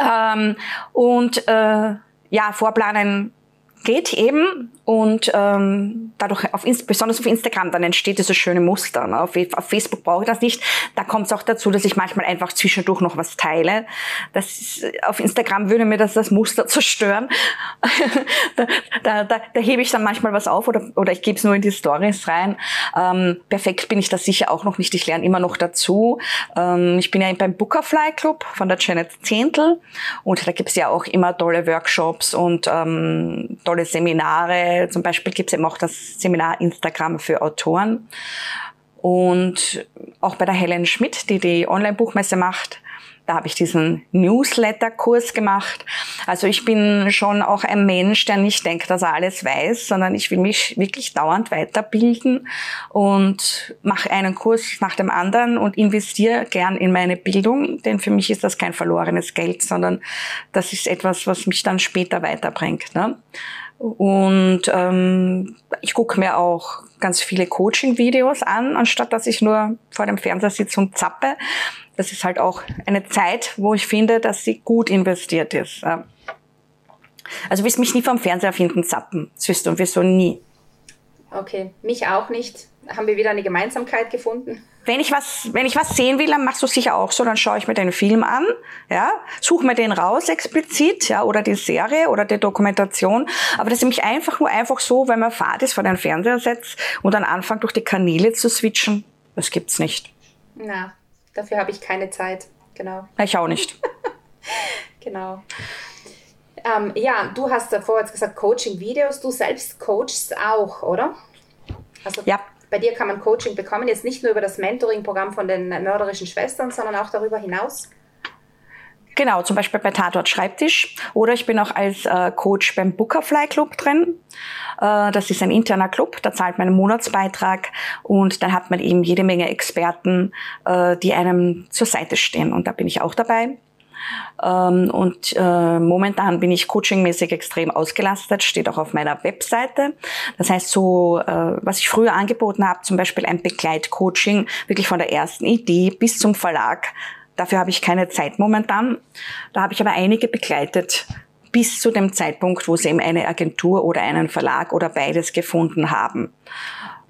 Speaker 2: Ähm, und äh, ja, vorplanen geht eben und ähm, dadurch, auf, besonders auf Instagram, dann entsteht dieses schöne Muster. Ne? Auf, auf Facebook brauche ich das nicht. Da kommt es auch dazu, dass ich manchmal einfach zwischendurch noch was teile. Das ist, auf Instagram würde mir das das Muster zerstören. da, da, da, da hebe ich dann manchmal was auf oder, oder ich gebe es nur in die Stories rein. Ähm, perfekt bin ich da sicher auch noch nicht. Ich lerne immer noch dazu. Ähm, ich bin ja beim Bookerfly Club von der Janet Zehntel und da gibt es ja auch immer tolle Workshops und ähm, tolle Seminare zum Beispiel gibt es eben auch das Seminar Instagram für Autoren. Und auch bei der Helen Schmidt, die die Online-Buchmesse macht, da habe ich diesen Newsletter-Kurs gemacht. Also ich bin schon auch ein Mensch, der nicht denkt, dass er alles weiß, sondern ich will mich wirklich dauernd weiterbilden und mache einen Kurs nach dem anderen und investiere gern in meine Bildung, denn für mich ist das kein verlorenes Geld, sondern das ist etwas, was mich dann später weiterbringt. Ne? Und ähm, ich gucke mir auch ganz viele Coaching-Videos an, anstatt dass ich nur vor dem Fernseher sitze und zappe. Das ist halt auch eine Zeit, wo ich finde, dass sie gut investiert ist. Also du wirst mich nie vom Fernseher finden zappen. Das wirst du und wieso nie.
Speaker 1: Okay, mich auch nicht. Haben wir wieder eine Gemeinsamkeit gefunden?
Speaker 2: Wenn ich was, wenn ich was sehen will, dann machst du sicher auch so, dann schaue ich mir den Film an, ja, suche mir den raus explizit, ja, oder die Serie oder die Dokumentation. Aber das ist nämlich einfach nur einfach so, wenn man Fahrt ist, vor den Fernseher setzt und dann anfängt durch die Kanäle zu switchen. Das gibt's nicht.
Speaker 1: Na, dafür habe ich keine Zeit. Genau.
Speaker 2: Ich auch nicht.
Speaker 1: genau. Ähm, ja, du hast davor jetzt gesagt Coaching-Videos. Du selbst coachst auch, oder?
Speaker 2: Also ja.
Speaker 1: Bei dir kann man Coaching bekommen, jetzt nicht nur über das Mentoring-Programm von den mörderischen Schwestern, sondern auch darüber hinaus?
Speaker 2: Genau, zum Beispiel bei Tatort Schreibtisch. Oder ich bin auch als äh, Coach beim Bookerfly Club drin. Äh, das ist ein interner Club, da zahlt man einen Monatsbeitrag und dann hat man eben jede Menge Experten, äh, die einem zur Seite stehen. Und da bin ich auch dabei. Ähm, und äh, momentan bin ich coachingmäßig extrem ausgelastet, steht auch auf meiner Webseite. Das heißt, so äh, was ich früher angeboten habe, zum Beispiel ein Begleitcoaching, wirklich von der ersten Idee bis zum Verlag. Dafür habe ich keine Zeit momentan. Da habe ich aber einige begleitet bis zu dem Zeitpunkt, wo sie eben eine Agentur oder einen Verlag oder beides gefunden haben.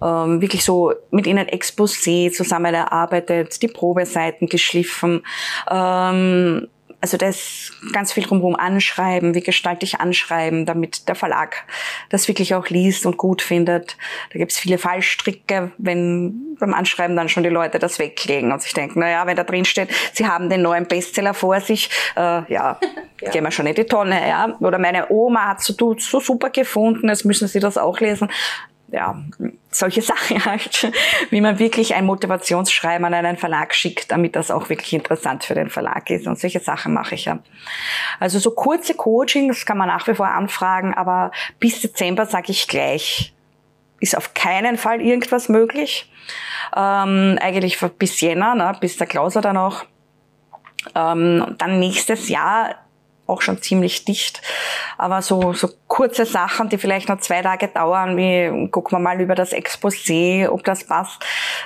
Speaker 2: Ähm, wirklich so mit ihnen Exposé zusammen erarbeitet, die Probeseiten geschliffen, ähm, also das ganz viel drumherum anschreiben, wie gestalte ich anschreiben, damit der Verlag das wirklich auch liest und gut findet. Da gibt es viele Fallstricke, wenn beim Anschreiben dann schon die Leute das weglegen und sich denken, naja, wenn da drin steht, sie haben den neuen Bestseller vor sich, äh, ja, ja. gehen wir schon in die Tonne, ja. Oder meine Oma hat so, so super gefunden, jetzt müssen sie das auch lesen ja, solche Sachen halt, wie man wirklich ein Motivationsschreiben an einen Verlag schickt, damit das auch wirklich interessant für den Verlag ist. Und solche Sachen mache ich ja. Also so kurze Coachings kann man nach wie vor anfragen, aber bis Dezember sage ich gleich, ist auf keinen Fall irgendwas möglich. Ähm, eigentlich bis Jänner, ne, bis der Klauser dann auch. Ähm, dann nächstes Jahr auch schon ziemlich dicht. Aber so, so kurze Sachen, die vielleicht noch zwei Tage dauern, wie gucken wir mal über das Exposé, ob das passt,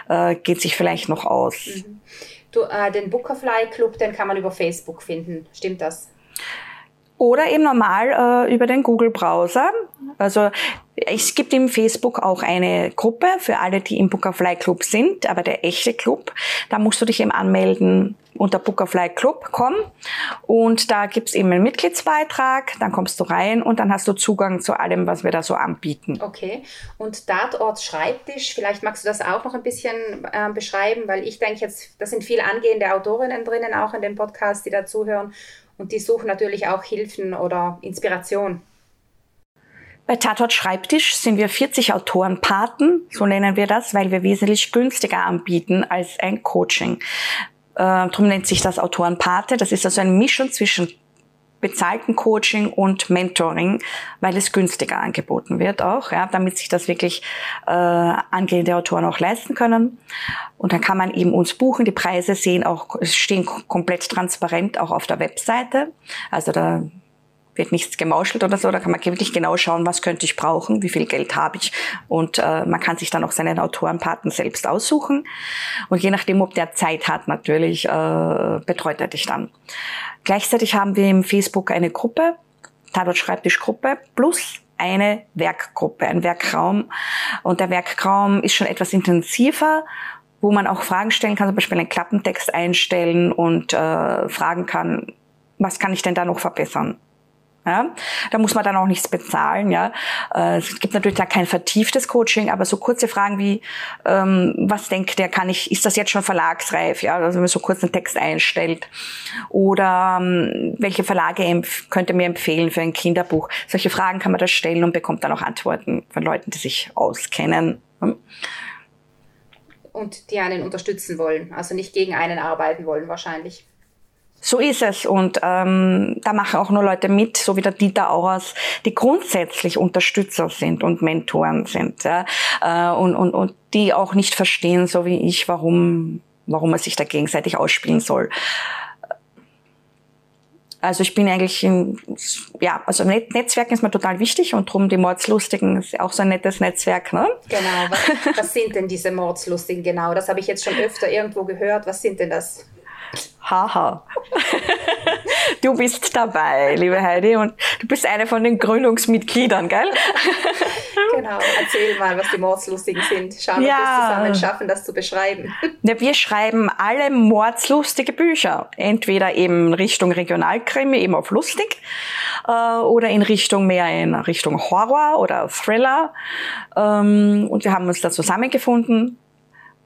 Speaker 2: äh, geht sich vielleicht noch aus. Mhm.
Speaker 1: Du, äh, den Bookerfly Club, den kann man über Facebook finden. Stimmt das?
Speaker 2: Oder eben normal äh, über den Google Browser. Also es gibt im Facebook auch eine Gruppe für alle, die im Bookerfly Club sind, aber der echte Club, da musst du dich eben anmelden unter Bookerfly Club kommen und da gibt's eben einen Mitgliedsbeitrag, dann kommst du rein und dann hast du Zugang zu allem, was wir da so anbieten.
Speaker 1: Okay, und Tatort Schreibtisch, vielleicht magst du das auch noch ein bisschen äh, beschreiben, weil ich denke jetzt, da sind viele angehende Autorinnen drinnen, auch in dem Podcast, die dazuhören und die suchen natürlich auch Hilfen oder Inspiration.
Speaker 2: Bei Tatort Schreibtisch sind wir 40 Autorenpaten, so nennen wir das, weil wir wesentlich günstiger anbieten als ein Coaching. Äh, darum nennt sich das Autorenpate. Das ist also eine Mischung zwischen bezahlten Coaching und Mentoring, weil es günstiger angeboten wird auch, ja, damit sich das wirklich äh, angehende Autoren auch leisten können. Und dann kann man eben uns buchen. Die Preise sehen auch stehen komplett transparent auch auf der Webseite. Also da wird nichts gemauschelt oder so. Da kann man wirklich genau schauen, was könnte ich brauchen, wie viel Geld habe ich. Und äh, man kann sich dann auch seinen Autorenpaten selbst aussuchen. Und je nachdem, ob der Zeit hat, natürlich äh, betreut er dich dann. Gleichzeitig haben wir im Facebook eine Gruppe, Tatort Schreibtischgruppe, plus eine Werkgruppe, ein Werkraum. Und der Werkraum ist schon etwas intensiver wo man auch Fragen stellen kann, zum Beispiel einen Klappentext einstellen und äh, fragen kann, was kann ich denn da noch verbessern? Ja? Da muss man dann auch nichts bezahlen. Ja? Äh, es gibt natürlich da kein vertieftes Coaching, aber so kurze Fragen wie, ähm, was denkt der, kann ich, ist das jetzt schon verlagsreif? Ja? Also wenn man so kurz einen Text einstellt. Oder ähm, welche Verlage könnte mir empfehlen für ein Kinderbuch? Solche Fragen kann man da stellen und bekommt dann auch Antworten von Leuten, die sich auskennen.
Speaker 1: Und die einen unterstützen wollen, also nicht gegen einen arbeiten wollen wahrscheinlich.
Speaker 2: So ist es. Und ähm, da machen auch nur Leute mit, so wie der Dieter Auers, die grundsätzlich Unterstützer sind und Mentoren sind. Ja? Äh, und, und, und die auch nicht verstehen, so wie ich, warum, warum man sich da gegenseitig ausspielen soll. Also ich bin eigentlich, in, ja, also Netzwerken ist mir total wichtig und drum die Mordslustigen ist auch so ein nettes Netzwerk, ne?
Speaker 1: Genau. Was, was sind denn diese Mordslustigen genau? Das habe ich jetzt schon öfter irgendwo gehört. Was sind denn das?
Speaker 2: Haha. Du bist dabei, liebe Heidi, und du bist eine von den Gründungsmitgliedern, gell?
Speaker 1: Genau, erzähl mal, was die Mordslustigen sind. Schauen, ja. ob wir es zusammen schaffen, das zu beschreiben.
Speaker 2: Ja, wir schreiben alle mordslustige Bücher. Entweder eben Richtung Regionalkrimi, eben auf lustig, äh, oder in Richtung mehr in Richtung Horror oder Thriller. Ähm, und wir haben uns da zusammengefunden,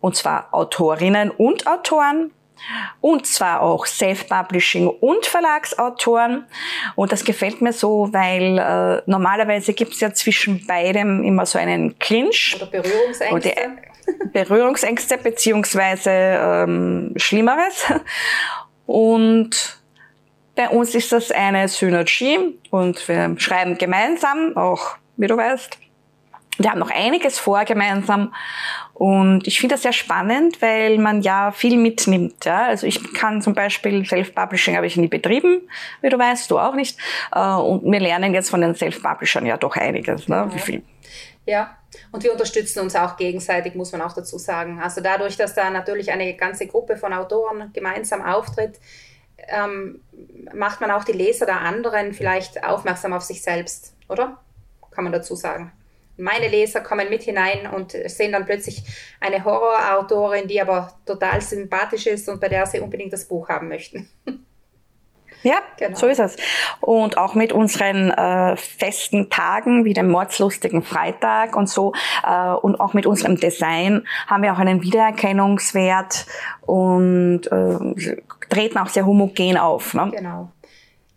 Speaker 2: und zwar Autorinnen und Autoren und zwar auch Self-Publishing und Verlagsautoren. Und das gefällt mir so, weil äh, normalerweise gibt es ja zwischen beidem immer so einen Clinch.
Speaker 1: Oder Berührungsängste. Oder
Speaker 2: Berührungsängste beziehungsweise ähm, Schlimmeres. Und Bei uns ist das eine Synergie und wir schreiben gemeinsam, auch wie du weißt. Wir haben noch einiges vor gemeinsam und ich finde das sehr spannend, weil man ja viel mitnimmt. Ja? Also ich kann zum Beispiel Self-Publishing habe ich nie betrieben, wie du weißt, du auch nicht. Äh, und wir lernen jetzt von den Self-Publishern ja doch einiges. Ne? Wie viel?
Speaker 1: Ja, und wir unterstützen uns auch gegenseitig, muss man auch dazu sagen. Also dadurch, dass da natürlich eine ganze Gruppe von Autoren gemeinsam auftritt, ähm, macht man auch die Leser der anderen vielleicht aufmerksam auf sich selbst, oder? Kann man dazu sagen. Meine Leser kommen mit hinein und sehen dann plötzlich eine Horrorautorin, die aber total sympathisch ist und bei der sie unbedingt das Buch haben möchten.
Speaker 2: Ja, genau. so ist es. Und auch mit unseren äh, festen Tagen wie dem mordslustigen Freitag und so äh, und auch mit unserem Design haben wir auch einen Wiedererkennungswert und äh, treten auch sehr homogen auf.
Speaker 1: Ne? Genau.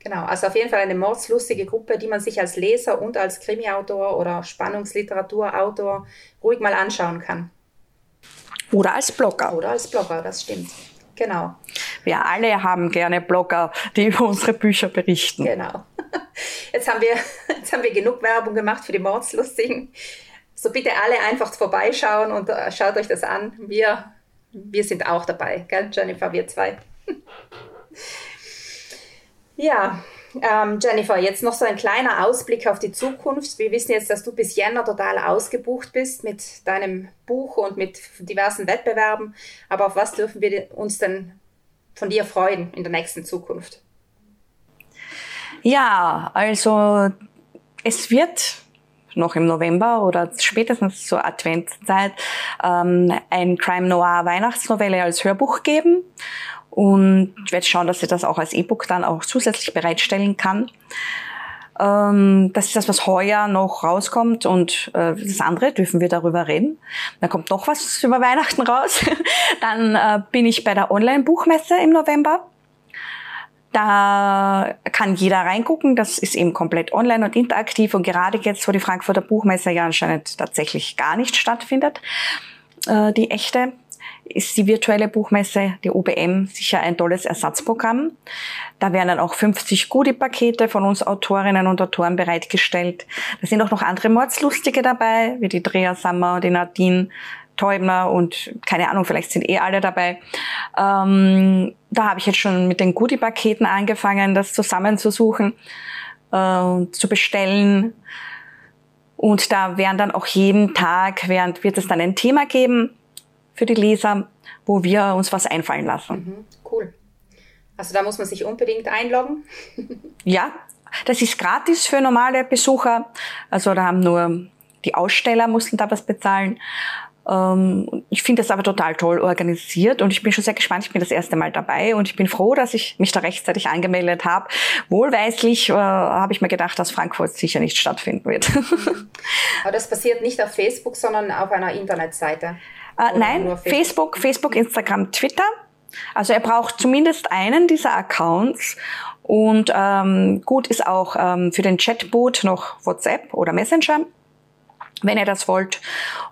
Speaker 1: Genau, also auf jeden Fall eine mordslustige Gruppe, die man sich als Leser und als Krimiautor oder Spannungsliteraturautor ruhig mal anschauen kann.
Speaker 2: Oder als Blogger.
Speaker 1: Oder als Blogger, das stimmt. Genau.
Speaker 2: Wir alle haben gerne Blogger, die über unsere Bücher berichten.
Speaker 1: Genau. Jetzt haben wir, jetzt haben wir genug Werbung gemacht für die Mordslustigen. So bitte alle einfach vorbeischauen und äh, schaut euch das an. Wir, wir sind auch dabei, gell, Jennifer, wir zwei. Ja, ähm, Jennifer, jetzt noch so ein kleiner Ausblick auf die Zukunft. Wir wissen jetzt, dass du bis Jänner total ausgebucht bist mit deinem Buch und mit diversen Wettbewerben. Aber auf was dürfen wir uns denn von dir freuen in der nächsten Zukunft?
Speaker 2: Ja, also es wird noch im November oder spätestens zur Adventszeit ähm, ein Crime Noir Weihnachtsnovelle als Hörbuch geben und ich werde schauen, dass ich das auch als E-Book dann auch zusätzlich bereitstellen kann. Ähm, das ist das, was heuer noch rauskommt und äh, das andere dürfen wir darüber reden. Dann kommt noch was über Weihnachten raus. dann äh, bin ich bei der Online-Buchmesse im November. Da kann jeder reingucken. Das ist eben komplett online und interaktiv. Und gerade jetzt, wo die Frankfurter Buchmesse ja anscheinend tatsächlich gar nicht stattfindet, äh, die echte, ist die virtuelle Buchmesse, die OBM, sicher ein tolles Ersatzprogramm. Da werden dann auch 50 Goodie-Pakete von uns Autorinnen und Autoren bereitgestellt. Da sind auch noch andere Mordslustige dabei, wie die Drea Sammer, die Nadine Teubner und keine Ahnung, vielleicht sind eh alle dabei. Ähm, da habe ich jetzt schon mit den Goodie-Paketen angefangen, das zusammenzusuchen, äh, zu bestellen. Und da werden dann auch jeden Tag, während wird es dann ein Thema geben, für die Leser, wo wir uns was einfallen lassen.
Speaker 1: Mhm, cool. Also da muss man sich unbedingt einloggen.
Speaker 2: ja, das ist gratis für normale Besucher. Also da haben nur die Aussteller mussten da was bezahlen. Ähm, ich finde das aber total toll organisiert und ich bin schon sehr gespannt. Ich bin das erste Mal dabei und ich bin froh, dass ich mich da rechtzeitig angemeldet habe. Wohlweislich äh, habe ich mir gedacht, dass Frankfurt sicher nicht stattfinden wird.
Speaker 1: aber das passiert nicht auf Facebook, sondern auf einer Internetseite.
Speaker 2: Äh, nein, Facebook? Facebook, Facebook, Instagram, Twitter. Also er braucht zumindest einen dieser Accounts. Und ähm, gut ist auch ähm, für den Chatbot noch WhatsApp oder Messenger, wenn ihr das wollt.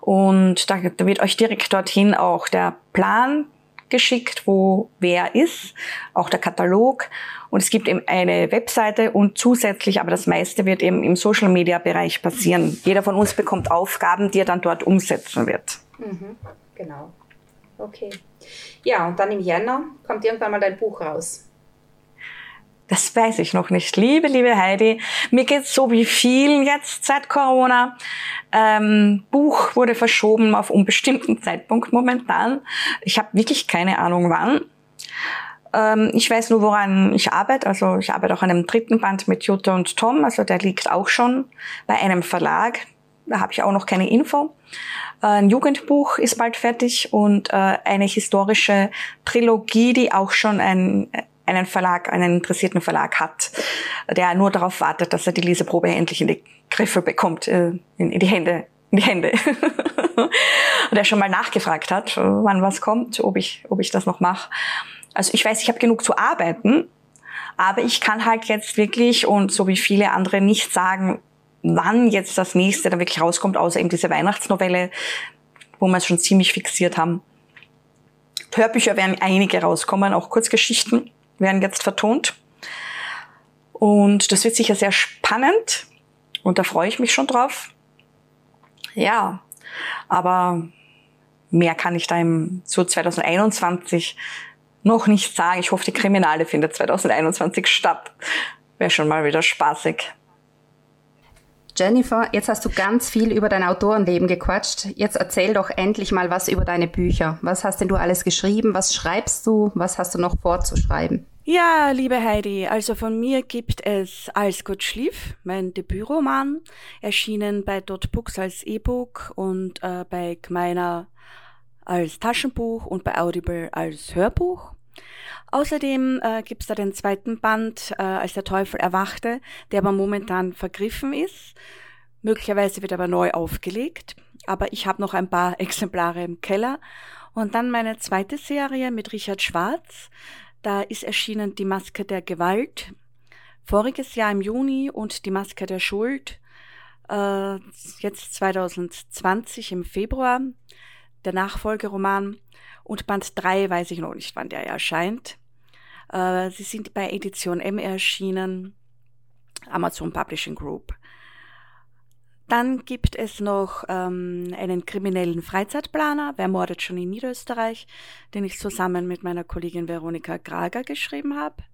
Speaker 2: Und da, da wird euch direkt dorthin auch der Plan geschickt, wo wer ist, auch der Katalog. Und es gibt eben eine Webseite und zusätzlich, aber das meiste wird eben im Social Media Bereich passieren. Jeder von uns bekommt Aufgaben, die er dann dort umsetzen wird.
Speaker 1: Mhm, genau. Okay. Ja, und dann im Jänner kommt irgendwann mal dein Buch raus.
Speaker 2: Das weiß ich noch nicht. Liebe, liebe Heidi, mir geht's so wie vielen jetzt seit Corona. Ähm, Buch wurde verschoben auf unbestimmten Zeitpunkt momentan. Ich habe wirklich keine Ahnung wann. Ähm, ich weiß nur, woran ich arbeite. Also ich arbeite auch an einem dritten Band mit Jutta und Tom. Also der liegt auch schon bei einem Verlag. Da habe ich auch noch keine Info. Ein Jugendbuch ist bald fertig und äh, eine historische Trilogie, die auch schon ein, einen Verlag, einen interessierten Verlag hat, der nur darauf wartet, dass er die Leseprobe endlich in die Griffe bekommt, äh, in, die Hände, in die Hände. und der schon mal nachgefragt hat, wann was kommt, ob ich, ob ich das noch mache. Also ich weiß, ich habe genug zu arbeiten, aber ich kann halt jetzt wirklich und so wie viele andere nicht sagen, wann jetzt das nächste dann wirklich rauskommt, außer eben diese Weihnachtsnovelle, wo wir es schon ziemlich fixiert haben. Hörbücher werden einige rauskommen, auch Kurzgeschichten werden jetzt vertont. Und das wird sicher sehr spannend und da freue ich mich schon drauf. Ja, aber mehr kann ich da im so 2021 noch nicht sagen. Ich hoffe, die Kriminale findet 2021 statt. Wäre schon mal wieder spaßig.
Speaker 1: Jennifer, jetzt hast du ganz viel über dein Autorenleben gequatscht. Jetzt erzähl doch endlich mal was über deine Bücher. Was hast denn du alles geschrieben? Was schreibst du? Was hast du noch vorzuschreiben?
Speaker 2: Ja, liebe Heidi, also von mir gibt es Alles gut schlief, mein Debütroman, erschienen bei Dot Books als E-Book und äh, bei Gmeiner als Taschenbuch und bei Audible als Hörbuch. Außerdem äh, gibt es da den zweiten Band, äh, als der Teufel erwachte, der aber momentan vergriffen ist. Möglicherweise wird aber neu aufgelegt. Aber ich habe noch ein paar Exemplare im Keller. Und dann meine zweite Serie mit Richard Schwarz. Da ist erschienen Die Maske der Gewalt. Voriges Jahr im Juni und Die Maske der Schuld. Äh, jetzt 2020 im Februar. Der Nachfolgeroman. Und Band 3 weiß ich noch nicht, wann der erscheint. Äh, sie sind bei Edition M erschienen, Amazon Publishing Group. Dann gibt es noch ähm, einen kriminellen Freizeitplaner, Wer mordet schon in Niederösterreich, den ich zusammen mit meiner Kollegin Veronika Grager geschrieben habe.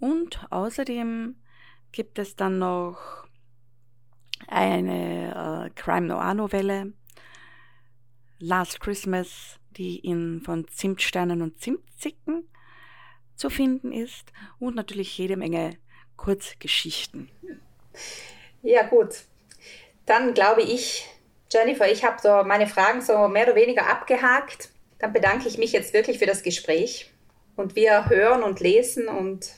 Speaker 2: Und außerdem gibt es dann noch eine äh, Crime Noir Novelle, Last Christmas, die in von Zimtsternen und Zimtzicken zu finden ist und natürlich jede Menge Kurzgeschichten.
Speaker 1: Ja, gut. Dann glaube ich, Jennifer, ich habe so meine Fragen so mehr oder weniger abgehakt. Dann bedanke ich mich jetzt wirklich für das Gespräch. Und wir hören und lesen und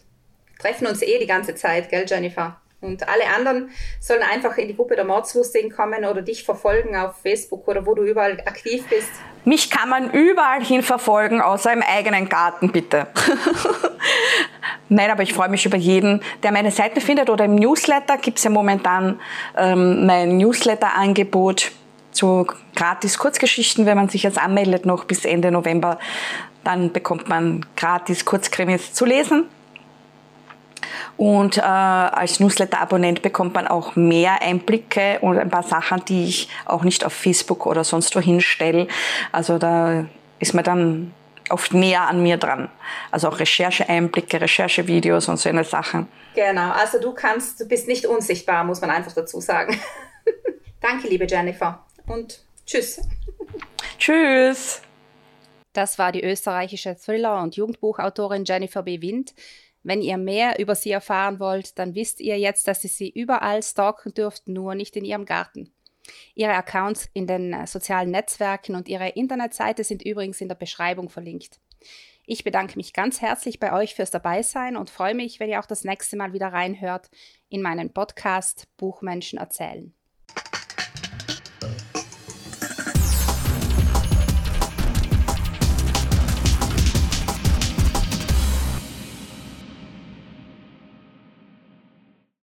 Speaker 1: treffen uns eh die ganze Zeit, gell, Jennifer? Und alle anderen sollen einfach in die Gruppe der Mordslustigen kommen oder dich verfolgen auf Facebook oder wo du überall aktiv bist.
Speaker 2: Mich kann man überall hin verfolgen, außer im eigenen Garten, bitte. Nein, aber ich freue mich über jeden, der meine Seite findet oder im Newsletter gibt es ja momentan ähm, mein Newsletter-Angebot zu gratis Kurzgeschichten, wenn man sich jetzt anmeldet, noch bis Ende November, dann bekommt man gratis Kurzkrimis zu lesen. Und äh, als Newsletter-Abonnent bekommt man auch mehr Einblicke und ein paar Sachen, die ich auch nicht auf Facebook oder sonst wohin stelle. Also da ist man dann oft näher an mir dran. Also auch Recherche-Einblicke, Recherchevideos und so eine Sachen.
Speaker 1: Genau, also du kannst, du bist nicht unsichtbar, muss man einfach dazu sagen. Danke, liebe Jennifer. Und tschüss.
Speaker 2: Tschüss.
Speaker 1: Das war die österreichische Thriller- und Jugendbuchautorin Jennifer B. Wind. Wenn ihr mehr über sie erfahren wollt, dann wisst ihr jetzt, dass ihr sie überall stalken dürft, nur nicht in ihrem Garten. Ihre Accounts in den äh, sozialen Netzwerken und ihre Internetseite sind übrigens in der Beschreibung verlinkt. Ich bedanke mich ganz herzlich bei euch fürs Dabeisein und freue mich, wenn ihr auch das nächste Mal wieder reinhört in meinen Podcast Buchmenschen erzählen.